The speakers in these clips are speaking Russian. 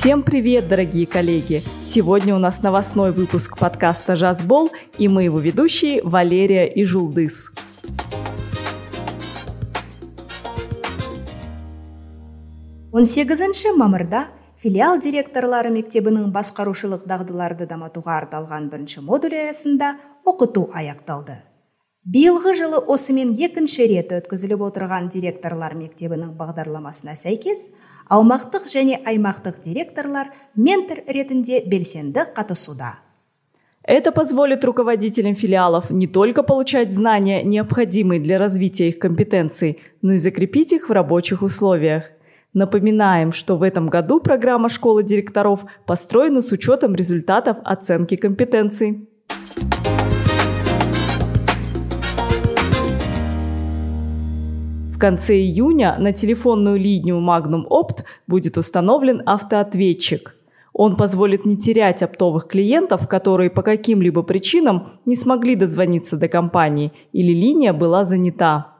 Всем привет, дорогие коллеги! Сегодня у нас новостной выпуск подкаста «Жазбол» и мы его ведущие Валерия и Жулдыс. он сегізінші мамырда филиал директорлары мектебінің басқарушылық дағдыларды дамытуға арналған бірінші модуль аясында оқыту аяқталды биылғы жылы осымен екінші рет өткізіліп отырған директорлар мектебінің бағдарламасына сәйкес аумақтық және аймақтық директорлар ментор ретінде белсенді қатысуда Это позволит руководителям филиалов не только получать знания, необходимые для развития их компетенций, но и закрепить их в рабочих условиях – Напоминаем, что в этом году программа школы директоров построена с учетом результатов оценки компетенций. конце июня на телефонную линию Magnum Opt будет установлен автоответчик. Он позволит не терять оптовых клиентов, которые по каким-либо причинам не смогли дозвониться до компании или линия была занята.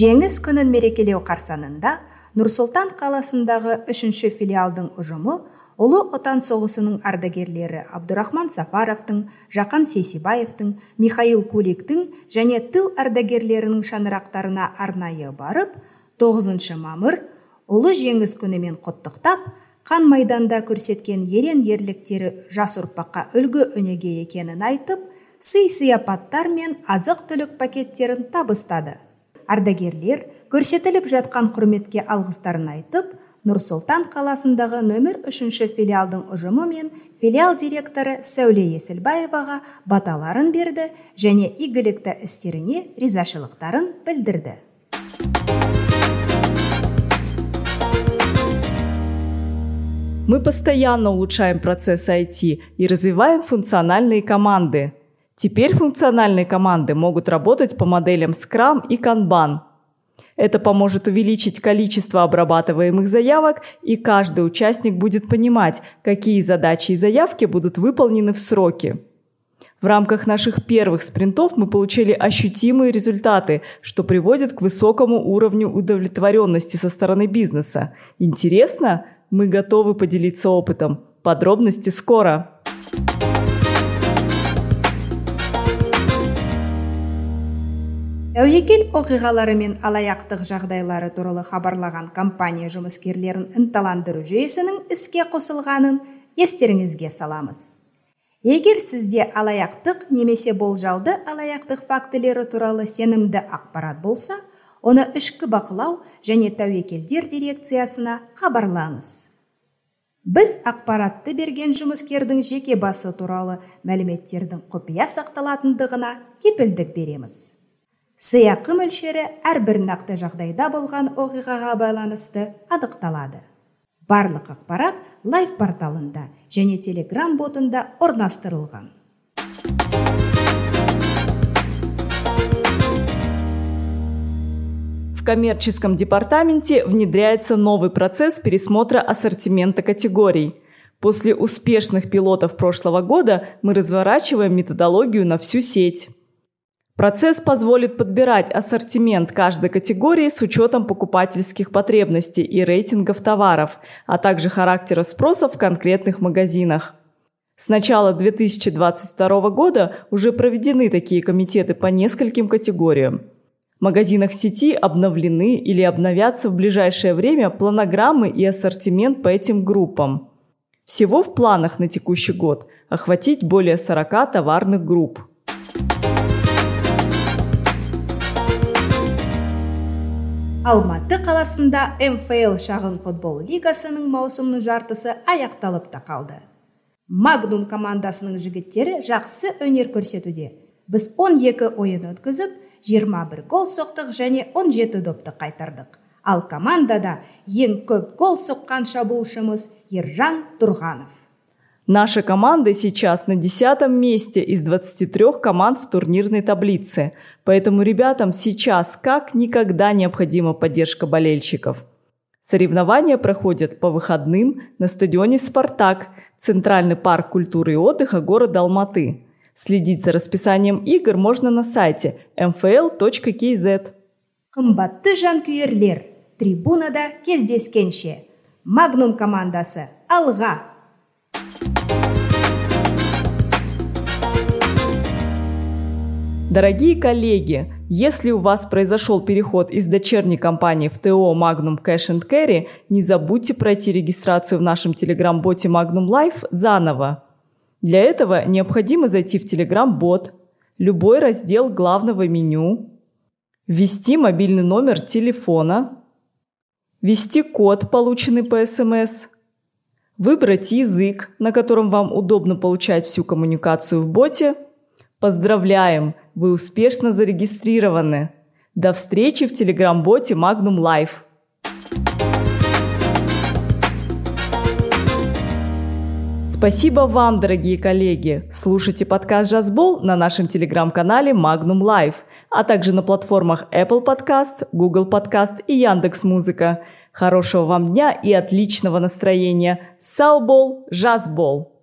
жеңіс күнін мерекелеу қарсаңында нұрсұлтан қаласындағы үшінші филиалдың ұжымы ұлы отан соғысының ардагерлері абдурахман сафаровтың жақан сейсебаевтың михаил куликтің және тыл ардагерлерінің шаңырақтарына арнайы барып 9 мамыр ұлы жеңіс күнімен құттықтап қан майданда көрсеткен ерен ерліктері жас ұрпаққа үлгі өнеге екенін айтып сый сияпаттар мен азық түлік пакеттерін табыстады. Ардагерлер көрсетіліп жатқан құрметке алғыстарын айтып нұр сұлтан қаласындағы нөмір үшінші филиалдың ұжымы мен филиал директоры сәуле есілбаеваға баталарын берді және игілікті істеріне ризашылықтарын білдірді Мы постоянно улучшаем процесс IT и развиваем функциональные команды – Теперь функциональные команды могут работать по моделям Scrum и Kanban. Это поможет увеличить количество обрабатываемых заявок, и каждый участник будет понимать, какие задачи и заявки будут выполнены в сроки. В рамках наших первых спринтов мы получили ощутимые результаты, что приводит к высокому уровню удовлетворенности со стороны бизнеса. Интересно? Мы готовы поделиться опытом. Подробности скоро! Тәуекел оқиғалары мен алаяқтық жағдайлары туралы хабарлаған компания жұмыскерлерін ынталандыру жүйесінің іске қосылғанын естеріңізге саламыз. Егер сізде алаяқтық немесе болжалды алаяқтық фактілері туралы сенімді ақпарат болса оны ішкі бақылау және тәуекелдер дирекциясына хабарлаңыз. Біз ақпаратты берген жұмыскердің жеке басы туралы мәліметтердің құпия сақталатындығына кепілдік береміз. Сыйақы мөлшері әрбір нақты жағдайда болған оқиғаға байланысты анықталады барлық ақпарат лайф порталында және телеграм ботында орнастырылған В коммерческом департаменте внедряется новый процесс пересмотра ассортимента категорий. После успешных пилотов прошлого года мы разворачиваем методологию на всю сеть. Процесс позволит подбирать ассортимент каждой категории с учетом покупательских потребностей и рейтингов товаров, а также характера спроса в конкретных магазинах. С начала 2022 года уже проведены такие комитеты по нескольким категориям. В магазинах сети обновлены или обновятся в ближайшее время планограммы и ассортимент по этим группам. Всего в планах на текущий год охватить более 40 товарных групп. Алматы қаласында мфл шағын футбол лигасының маусымның жартысы аяқталып та қалды. Магнум командасының жігіттері жақсы өнер көрсетуде. Біз 12 ойын өткізіп 21 гол соқтық және 17 допты қайтардық. Ал командада ең көп гол соққан шабуылшымыз ержан тұрғанов. Наша команда сейчас на десятом месте из 23 команд в турнирной таблице, поэтому ребятам сейчас как никогда необходима поддержка болельщиков. Соревнования проходят по выходным на стадионе «Спартак», Центральный парк культуры и отдыха города Алматы. Следить за расписанием игр можно на сайте mfl.kz. қымбатты жанкүйерлер трибунада кездескенше магнум командасы алға Дорогие коллеги, если у вас произошел переход из дочерней компании в ТО Magnum Cash and Carry, не забудьте пройти регистрацию в нашем телеграм-боте Magnum Life заново. Для этого необходимо зайти в телеграм-бот, любой раздел главного меню, ввести мобильный номер телефона, ввести код, полученный по СМС, выбрать язык, на котором вам удобно получать всю коммуникацию в боте. Поздравляем! Вы успешно зарегистрированы! До встречи в телеграм-боте Magnum Life! Спасибо вам, дорогие коллеги! Слушайте подкаст «Жазбол» на нашем телеграм-канале Magnum Life, а также на платформах Apple Podcast, Google Podcast и Яндекс Музыка. Хорошего вам дня и отличного настроения! Саубол, жазбол!